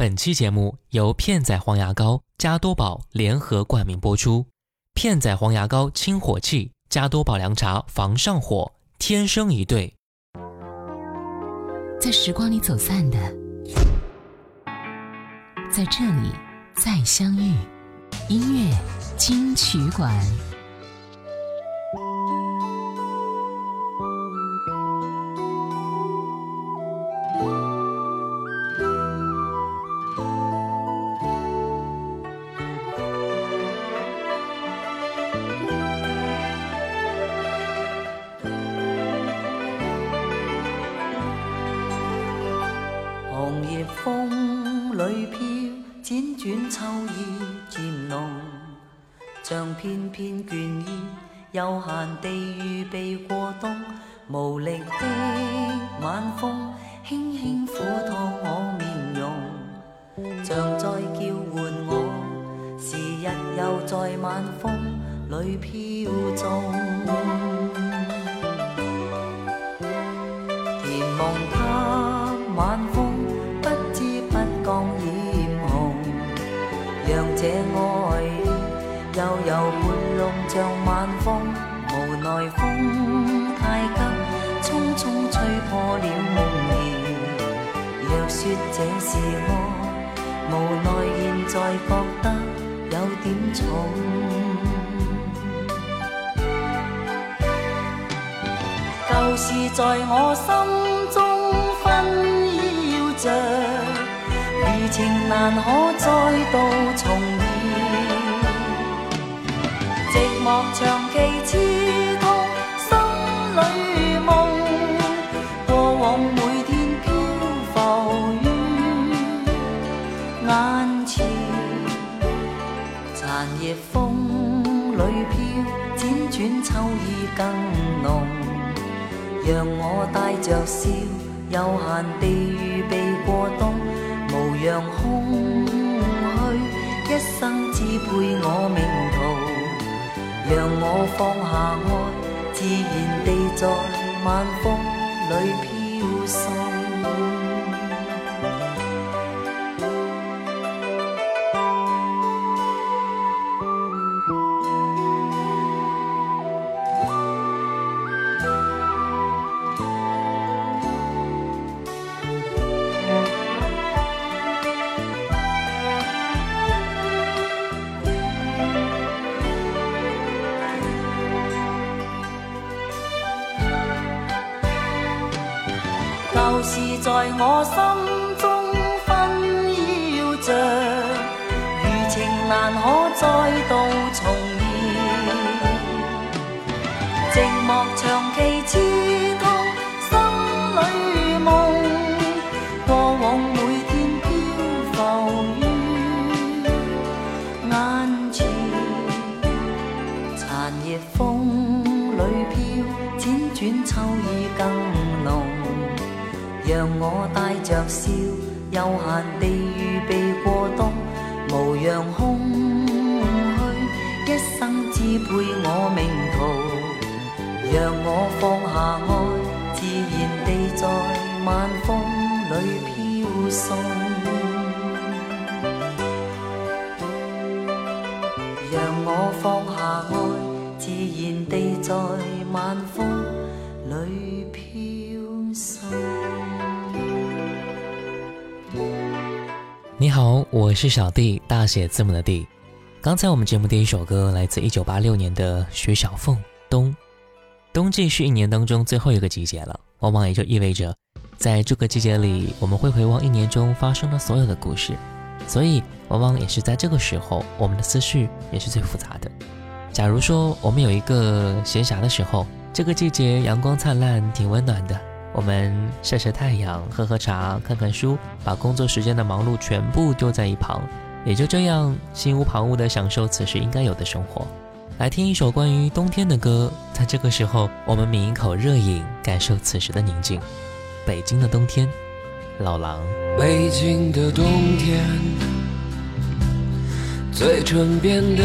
本期节目由片仔癀牙膏、加多宝联合冠名播出。片仔癀牙膏清火气，加多宝凉茶防上火，天生一对。在时光里走散的，在这里再相遇。音乐金曲馆。是爱，无奈现在觉得有点重。旧事在我心中纷扰着，余情难可再度重现。寂寞长期痴。更浓，让我带着笑，悠闲地预备过冬，无恙空虚，一生只配我命途。让我放下爱，自然地在晚风里飘送。飘，辗转秋意更浓。让我带着笑，悠闲地预备过冬，无恙空虚，一生支配我命途。让我放下爱，自然地在晚风里飘送。让我放下爱，自然地在晚风里飘送。你好，我是小弟，大写字母的弟。刚才我们节目第一首歌来自一九八六年的徐小凤《冬》。冬季是一年当中最后一个季节了，往往也就意味着，在这个季节里，我们会回望一年中发生的所有的故事，所以往往也是在这个时候，我们的思绪也是最复杂的。假如说我们有一个闲暇的时候，这个季节阳光灿烂，挺温暖的。我们晒晒太阳，喝喝茶，看看书，把工作时间的忙碌全部丢在一旁，也就这样心无旁骛地享受此时应该有的生活。来听一首关于冬天的歌，在这个时候，我们抿一口热饮，感受此时的宁静。北京的冬天，老狼。北京的冬天，嘴唇变得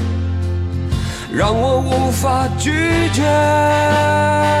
让我无法拒绝。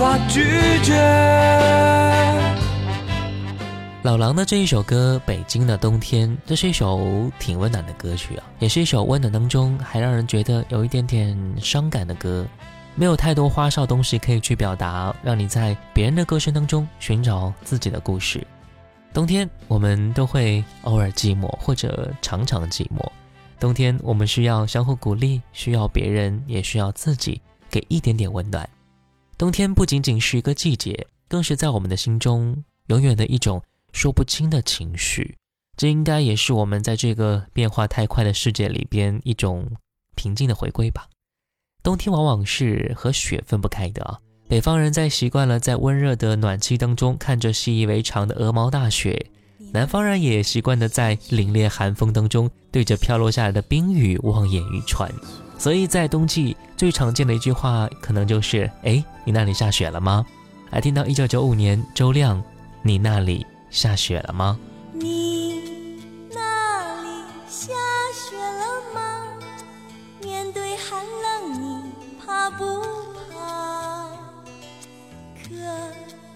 法拒绝。老狼的这一首歌《北京的冬天》，这是一首挺温暖的歌曲啊，也是一首温暖当中还让人觉得有一点点伤感的歌。没有太多花哨东西可以去表达，让你在别人的歌声当中寻找自己的故事。冬天，我们都会偶尔寂寞，或者常常寂寞。冬天，我们需要相互鼓励，需要别人，也需要自己给一点点温暖。冬天不仅仅是一个季节，更是在我们的心中永远的一种说不清的情绪。这应该也是我们在这个变化太快的世界里边一种平静的回归吧。冬天往往是和雪分不开的啊。北方人在习惯了在温热的暖气当中看着习以为常的鹅毛大雪，南方人也习惯的在凛冽寒风当中对着飘落下来的冰雨望眼欲穿。所以在冬季最常见的一句话，可能就是：“哎，你那里下雪了吗？”还听到一九九五年周亮：“你那里下雪了吗？”你那里下雪了吗？面对寒冷，你怕不怕？可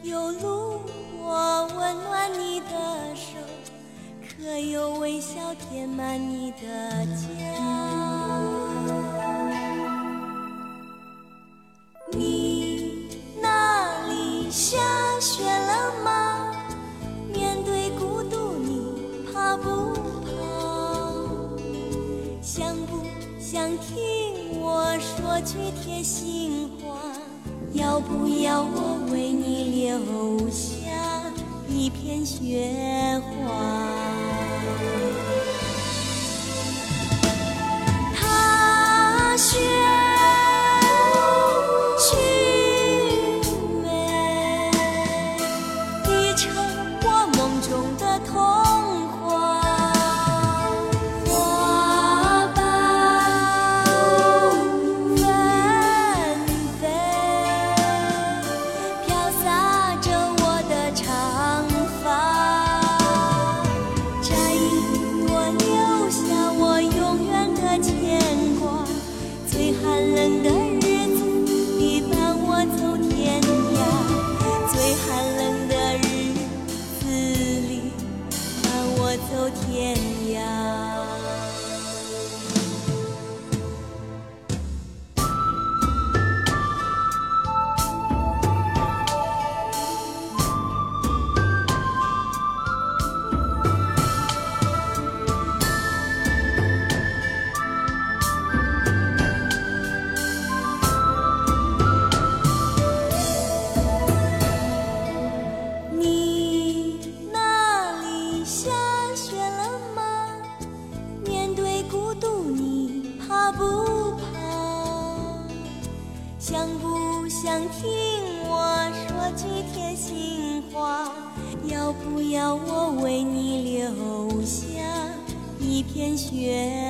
有炉火温暖你的手？可有微笑填满你的家？说句贴心话？要不要我为你留下一片雪花？踏雪。月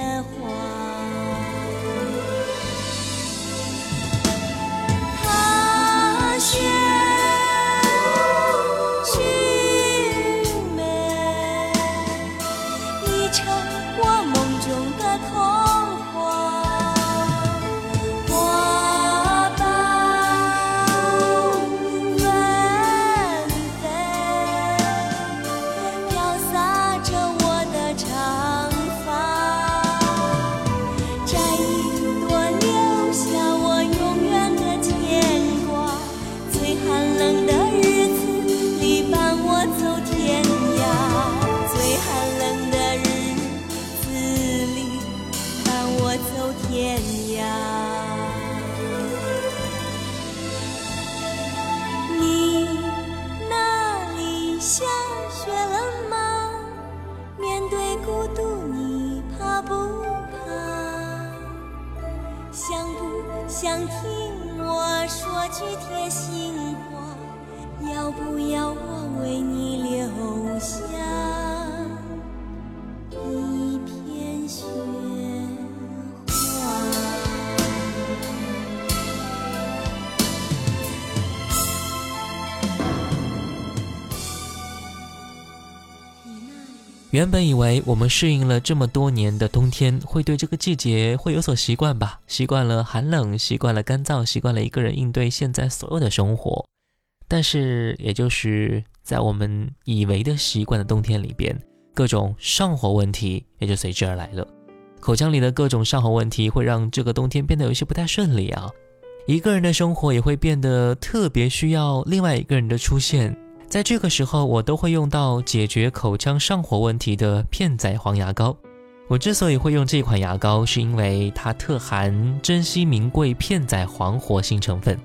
想听我说句贴心话？要不要我为你留下原本以为我们适应了这么多年的冬天，会对这个季节会有所习惯吧，习惯了寒冷，习惯了干燥，习惯了一个人应对现在所有的生活。但是，也就是在我们以为的习惯的冬天里边，各种上火问题也就随之而来了。口腔里的各种上火问题会让这个冬天变得有些不太顺利啊。一个人的生活也会变得特别需要另外一个人的出现。在这个时候，我都会用到解决口腔上火问题的片仔癀牙膏。我之所以会用这款牙膏，是因为它特含珍稀名贵片仔癀活性成分，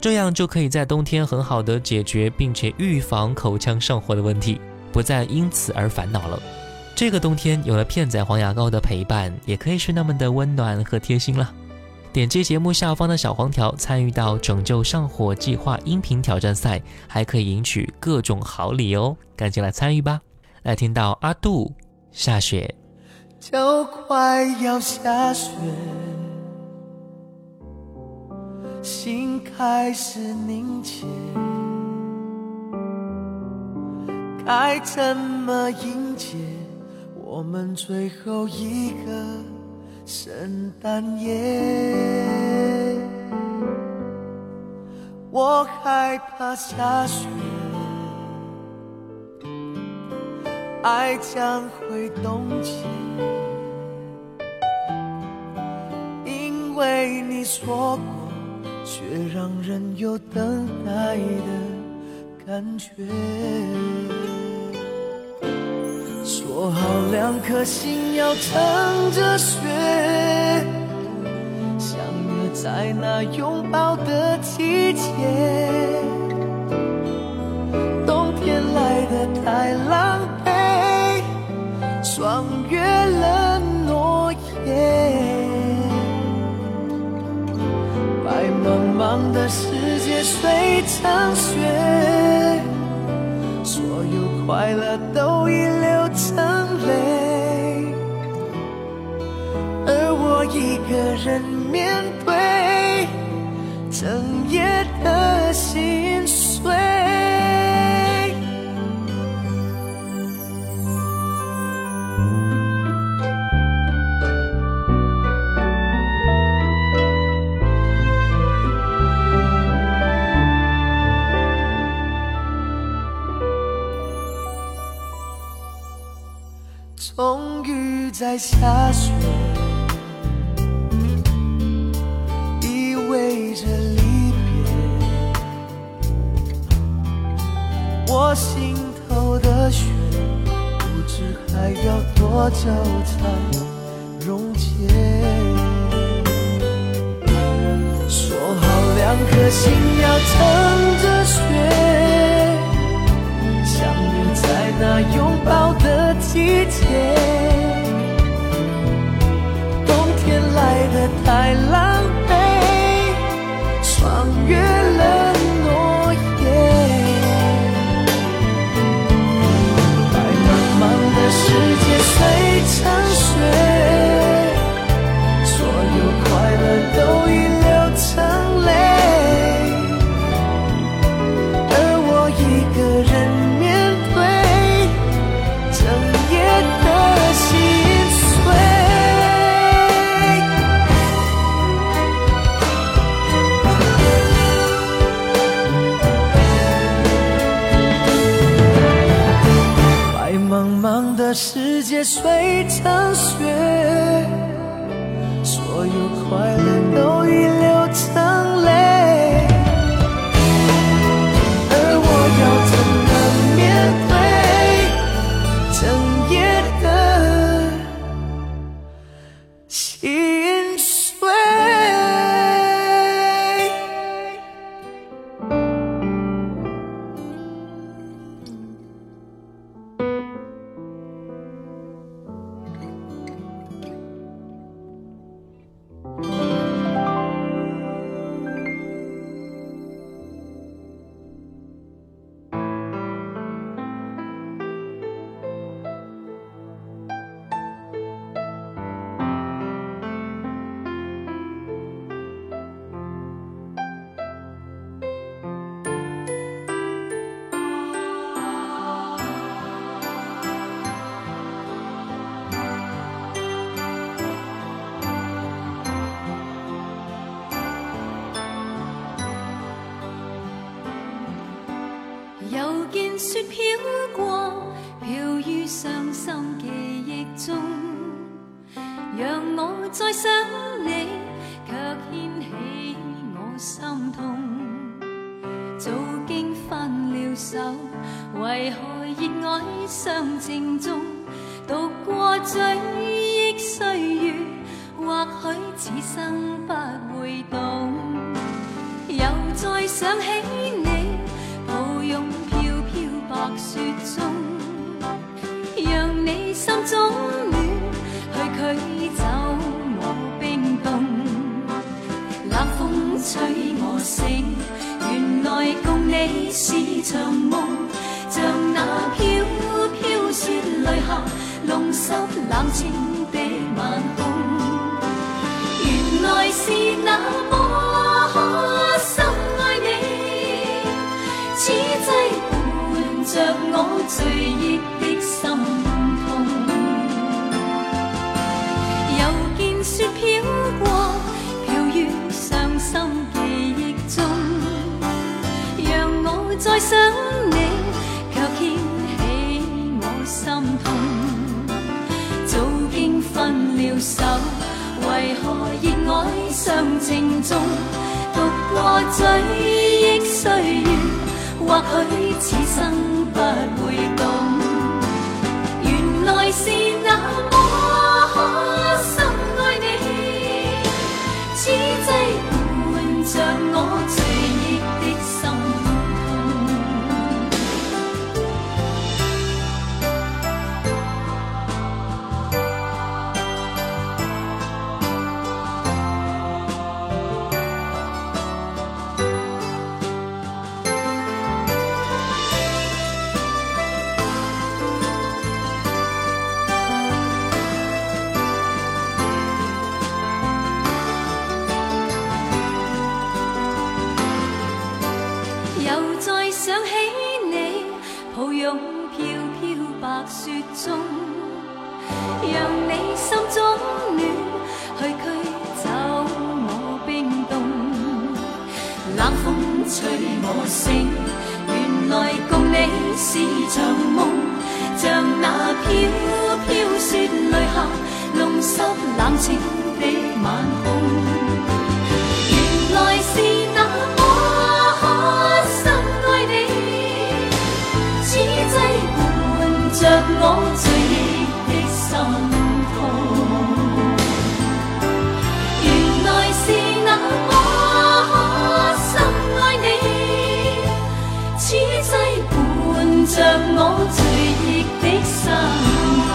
这样就可以在冬天很好的解决并且预防口腔上火的问题，不再因此而烦恼了。这个冬天有了片仔癀牙膏的陪伴，也可以是那么的温暖和贴心了。点击节目下方的小黄条，参与到拯救上火计划音频挑战赛，还可以赢取各种好礼哦！赶紧来参与吧！来听到阿杜下雪，就快要下雪，心开始凝结，该怎么迎接我们最后一个圣诞夜？我害怕下雪，爱将会冻结。因为你说过，却让人有等待的感觉。说好两颗心要乘着雪，相约在那拥抱的季节。冬天来得太狼狈，霜越了诺言。白茫茫的世界碎成雪，所有快乐一个人面对整夜的心碎。终于在下雪，心头的雪，不知还要多久才溶解。说好两颗心要乘着雪。相约在那拥抱的季节，冬天来得太晚界碎成雪，所有快乐。再想你，却掀起我心痛。早经分了手，为何热爱相正中？读过追忆岁月，或许此生不会懂。又再想起你，抱拥飘飘白雪中，让你心中醒，原来共你是场梦，像那飘飘雪泪下，弄湿冷清的晚空。原来是那么深爱你，此际伴着我醉意再想你，却掀起我心痛。早经分了手，为何热爱尚情重？独过追忆岁月，或许此生不会懂。原来是抱擁飄飄白雪中，讓你心中暖，去驅走我冰凍。冷風吹我醒，原來共你是場夢，像那飄飄雪淚下，弄湿冷清的晚空。我醉意的心痛。原來是那麼深愛你，此際伴着我醉意的心痛。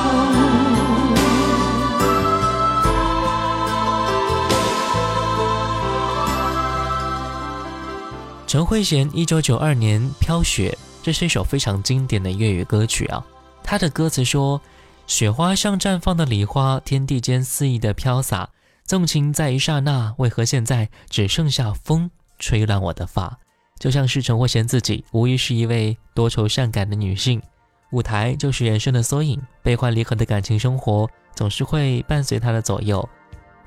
陈慧娴一九九二年《飘雪》，这是一首非常经典的粤语歌曲啊。他的歌词说：“雪花像绽放的梨花，天地间肆意的飘洒，纵情在一刹那，为何现在只剩下风吹乱我的发？”就像是陈慧娴自己，无疑是一位多愁善感的女性。舞台就是人生的缩影，悲欢离合的感情生活总是会伴随她的左右。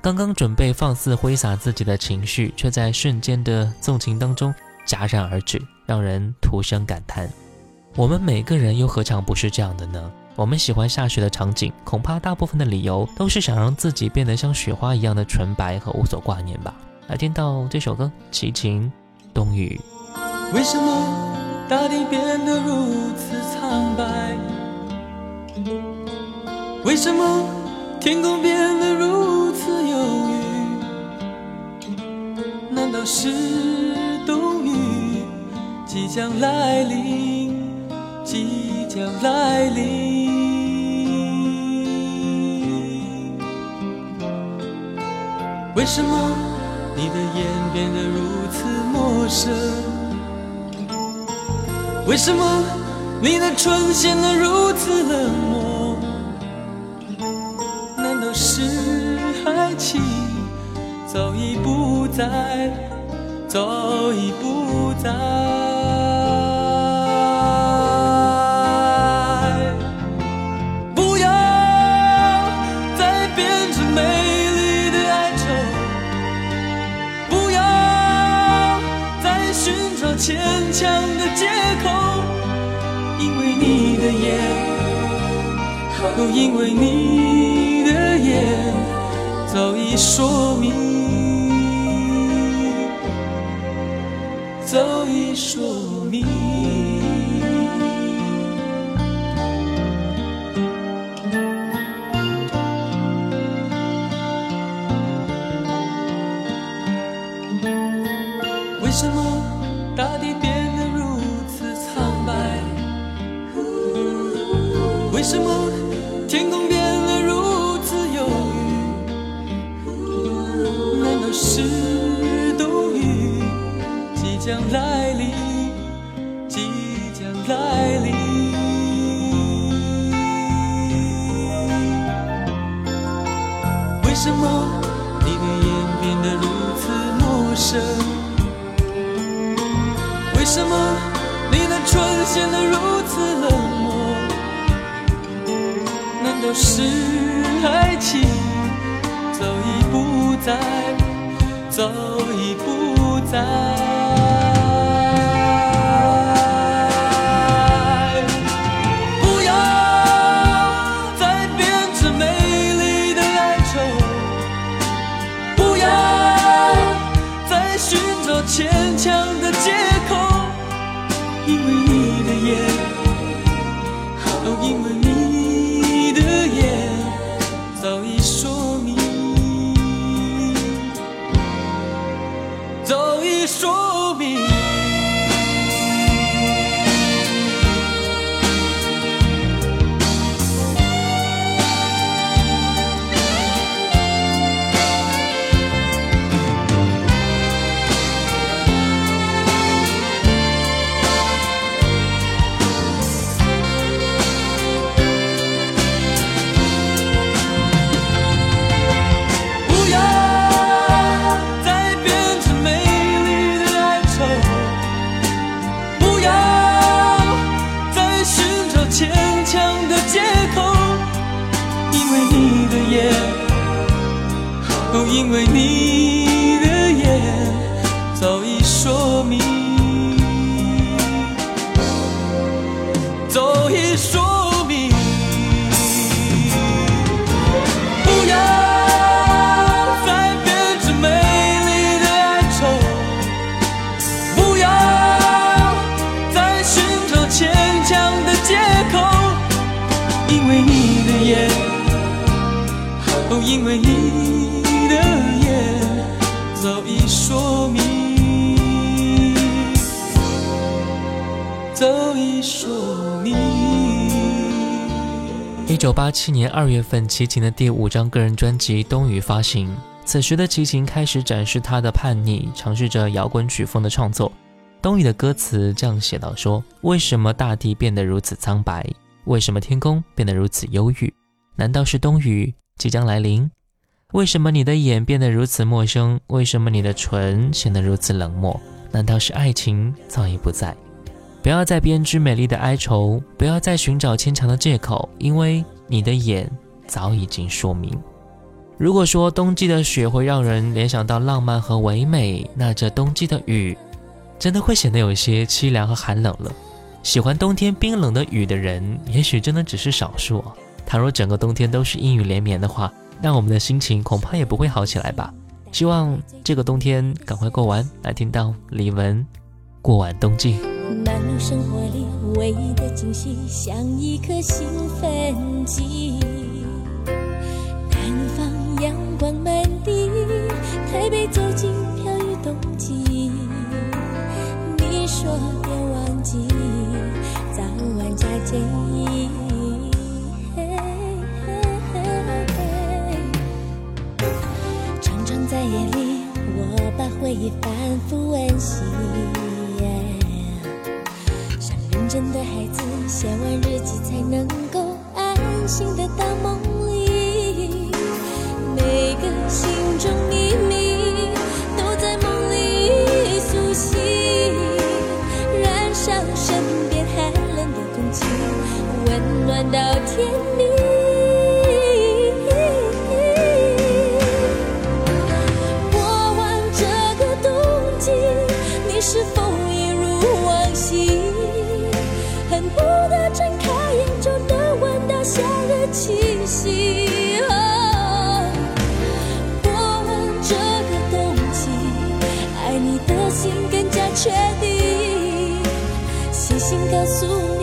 刚刚准备放肆挥洒自己的情绪，却在瞬间的纵情当中戛然而止，让人徒生感叹。我们每个人又何尝不是这样的呢？我们喜欢下雪的场景恐怕大部分的理由都是想让自己变得像雪花一样的纯白和无所挂念吧。来听到这首歌齐秦冬雨。为什么大地变得如此苍白？为什么天空变得如此忧郁？难道是冬雨即将来临？即将来临为什么你的眼变得如此陌生为什么你的唇显得如此冷漠？难道是爱情早已不在早已不在。你的眼，都，因为你的眼早已说明，早已说明。是冬雨即将来你的眼早已说明，早已说明。一九八七年二月份，齐秦的第五张个人专辑《冬雨》发行。此时的齐秦开始展示他的叛逆，尝试着摇滚曲风的创作。《冬雨》的歌词这样写道：“说为什么大地变得如此苍白？为什么天空变得如此忧郁？难道是冬雨即将来临？为什么你的眼变得如此陌生？为什么你的唇显得如此冷漠？难道是爱情早已不在？”不要再编织美丽的哀愁，不要再寻找牵强的借口，因为你的眼早已经说明。如果说冬季的雪会让人联想到浪漫和唯美，那这冬季的雨真的会显得有些凄凉和寒冷了。喜欢冬天冰冷的雨的人，也许真的只是少数。倘若整个冬天都是阴雨连绵的话，那我们的心情恐怕也不会好起来吧。希望这个冬天赶快过完。来听到李玟《过完冬季》。漫入生活里唯一的惊喜，像一颗兴奋剂。南方阳光满地，台北走进飘雨冬季。你说别忘记，早晚加件衣。回忆反复温习。像认真的孩子，写完日记才能够安心的到梦里。每个心中秘密都在梦里苏醒，燃烧身边寒冷的空气，温暖到天明。确定。写信告诉我，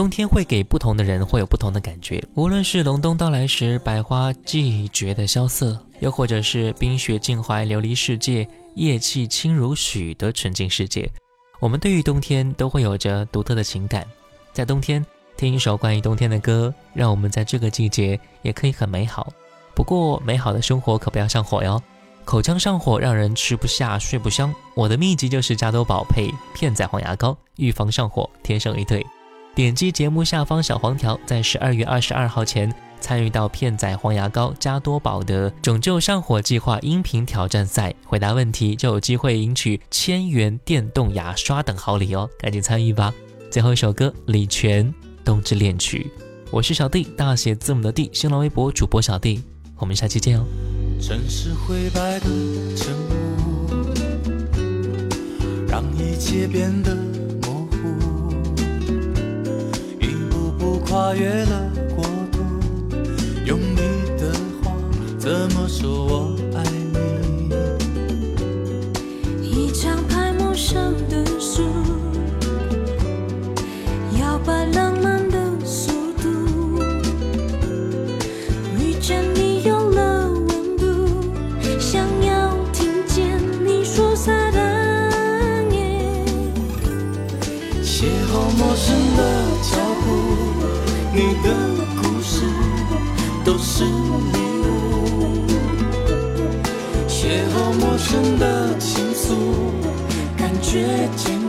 冬天会给不同的人会有不同的感觉，无论是隆冬到来时百花季绝的萧瑟，又或者是冰雪尽怀琉璃世界，夜气轻如许的纯净世界，我们对于冬天都会有着独特的情感。在冬天听一首关于冬天的歌，让我们在这个季节也可以很美好。不过，美好的生活可不要上火哟，口腔上火让人吃不下、睡不香。我的秘籍就是加多宝配片仔癀牙膏，预防上火，天生一对。点击节目下方小黄条，在十二月二十二号前参与到片仔癀牙膏加多宝的“拯救上火计划”音频挑战赛，回答问题就有机会赢取千元电动牙刷等好礼哦，赶紧参与吧！最后一首歌，李泉《冬之恋曲》，我是小弟，大写字母的弟，新浪微博主播小弟，我们下期见哦。城市灰白的城让一切变得。不跨越了是礼物，邂逅陌生的情愫，感觉。